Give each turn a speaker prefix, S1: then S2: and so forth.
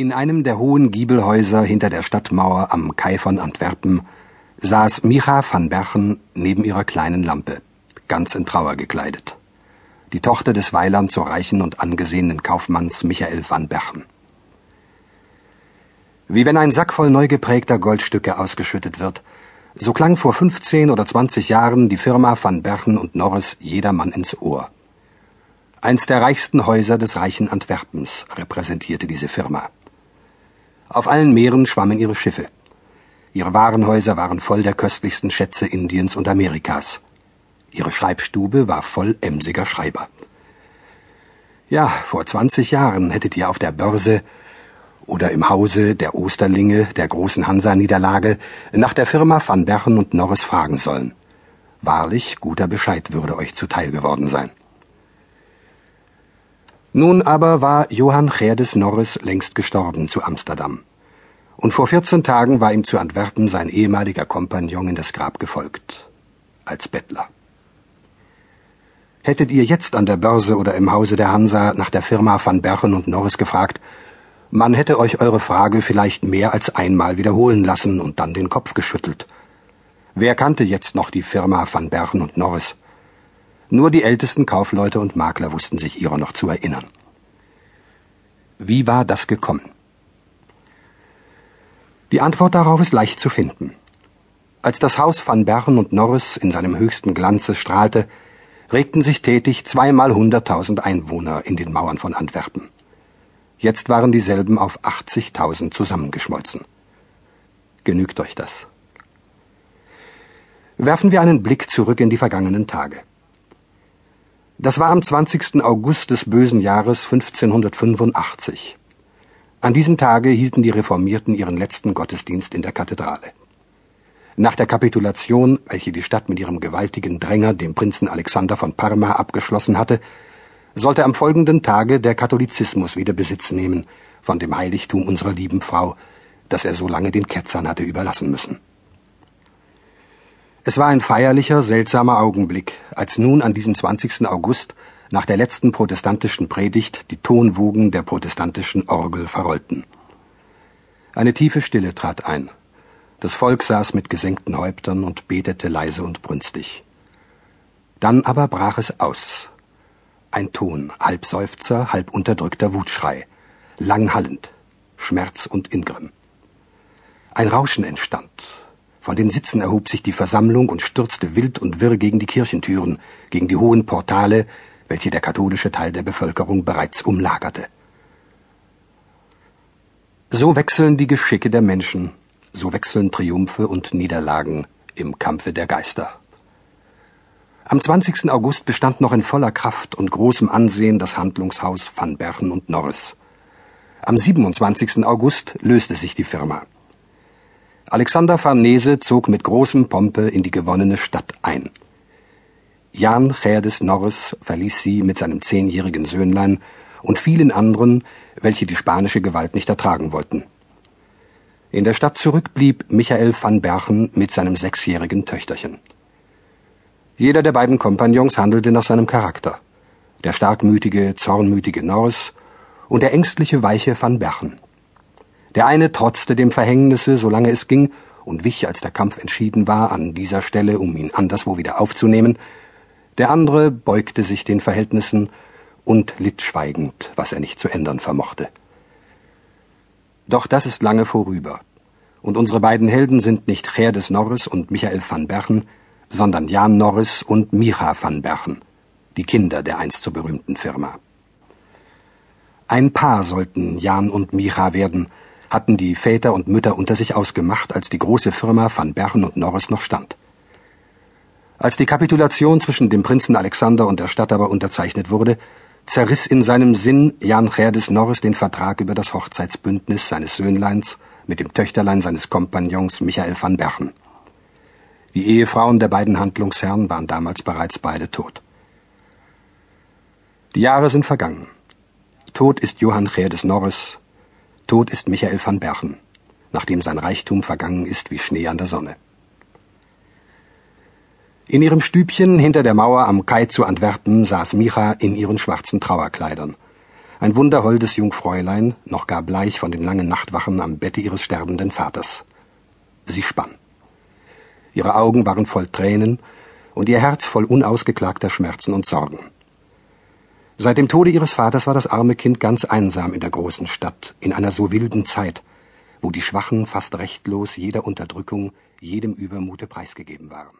S1: In einem der hohen Giebelhäuser hinter der Stadtmauer am Kai von Antwerpen saß Micha van Berchen neben ihrer kleinen Lampe, ganz in Trauer gekleidet. Die Tochter des Weiland so reichen und angesehenen Kaufmanns Michael van Berchen. Wie wenn ein Sack voll neu geprägter Goldstücke ausgeschüttet wird, so klang vor 15 oder 20 Jahren die Firma van Berchen und Norris jedermann ins Ohr. Eins der reichsten Häuser des reichen Antwerpens repräsentierte diese Firma. Auf allen Meeren schwammen ihre Schiffe. Ihre Warenhäuser waren voll der köstlichsten Schätze Indiens und Amerikas. Ihre Schreibstube war voll emsiger Schreiber. Ja, vor 20 Jahren hättet ihr auf der Börse oder im Hause der Osterlinge der großen Hansa-Niederlage nach der Firma van Berchen und Norris fragen sollen. Wahrlich, guter Bescheid würde euch zuteil geworden sein. Nun aber war Johann Gerdes Norris längst gestorben zu Amsterdam. Und vor 14 Tagen war ihm zu Antwerpen sein ehemaliger Kompagnon in das Grab gefolgt. Als Bettler. Hättet ihr jetzt an der Börse oder im Hause der Hansa nach der Firma van Berchen und Norris gefragt, man hätte euch eure Frage vielleicht mehr als einmal wiederholen lassen und dann den Kopf geschüttelt. Wer kannte jetzt noch die Firma van Berchen und Norris? Nur die ältesten Kaufleute und Makler wussten sich ihrer noch zu erinnern. Wie war das gekommen? Die Antwort darauf ist leicht zu finden. Als das Haus van Bergen und Norris in seinem höchsten Glanze strahlte, regten sich tätig zweimal hunderttausend Einwohner in den Mauern von Antwerpen. Jetzt waren dieselben auf 80.000 zusammengeschmolzen. Genügt euch das? Werfen wir einen Blick zurück in die vergangenen Tage. Das war am 20. August des bösen Jahres 1585. An diesem Tage hielten die Reformierten ihren letzten Gottesdienst in der Kathedrale. Nach der Kapitulation, welche die Stadt mit ihrem gewaltigen Dränger, dem Prinzen Alexander von Parma, abgeschlossen hatte, sollte am folgenden Tage der Katholizismus wieder Besitz nehmen von dem Heiligtum unserer lieben Frau, das er so lange den Ketzern hatte überlassen müssen. Es war ein feierlicher, seltsamer Augenblick, als nun an diesem 20. August nach der letzten protestantischen Predigt die Tonwogen der protestantischen Orgel verrollten. Eine tiefe Stille trat ein. Das Volk saß mit gesenkten Häuptern und betete leise und brünstig. Dann aber brach es aus. Ein Ton, halb Seufzer, halb unterdrückter Wutschrei, langhallend, Schmerz und Ingrimm. Ein Rauschen entstand, von den Sitzen erhob sich die Versammlung und stürzte wild und wirr gegen die Kirchentüren, gegen die hohen Portale, welche der katholische Teil der Bevölkerung bereits umlagerte. So wechseln die Geschicke der Menschen, so wechseln Triumphe und Niederlagen im Kampfe der Geister. Am 20. August bestand noch in voller Kraft und großem Ansehen das Handlungshaus van Berchen und Norris. Am 27. August löste sich die Firma. Alexander Farnese zog mit großem Pompe in die gewonnene Stadt ein. Jan Gerdes Norris verließ sie mit seinem zehnjährigen Söhnlein und vielen anderen, welche die spanische Gewalt nicht ertragen wollten. In der Stadt zurück blieb Michael van Berchen mit seinem sechsjährigen Töchterchen. Jeder der beiden Kompagnons handelte nach seinem Charakter. Der starkmütige, zornmütige Norris und der ängstliche, weiche van Berchen. Der eine trotzte dem Verhängnisse, solange es ging, und wich, als der Kampf entschieden war, an dieser Stelle, um ihn anderswo wieder aufzunehmen. Der andere beugte sich den Verhältnissen und litt schweigend, was er nicht zu ändern vermochte. Doch das ist lange vorüber. Und unsere beiden Helden sind nicht Gerdes Norris und Michael van Berchen, sondern Jan Norris und Micha van Berchen, die Kinder der einst so berühmten Firma. Ein Paar sollten Jan und Micha werden, hatten die Väter und Mütter unter sich ausgemacht, als die große Firma van Bergen und Norris noch stand. Als die Kapitulation zwischen dem Prinzen Alexander und der Stadt aber unterzeichnet wurde, zerriss in seinem Sinn Jan Gerdes Norris den Vertrag über das Hochzeitsbündnis seines Söhnleins mit dem Töchterlein seines Kompagnons Michael van Bergen. Die Ehefrauen der beiden Handlungsherren waren damals bereits beide tot. Die Jahre sind vergangen. Tot ist Johann Gerdes Norris, Tot ist Michael van Berchen, nachdem sein Reichtum vergangen ist wie Schnee an der Sonne. In ihrem Stübchen hinter der Mauer am Kai zu Antwerpen saß Micha in ihren schwarzen Trauerkleidern. Ein wunderholdes Jungfräulein, noch gar bleich von den langen Nachtwachen am Bette ihres sterbenden Vaters. Sie spann. Ihre Augen waren voll Tränen und ihr Herz voll unausgeklagter Schmerzen und Sorgen. Seit dem Tode ihres Vaters war das arme Kind ganz einsam in der großen Stadt, in einer so wilden Zeit, wo die Schwachen fast rechtlos jeder Unterdrückung, jedem Übermute preisgegeben waren.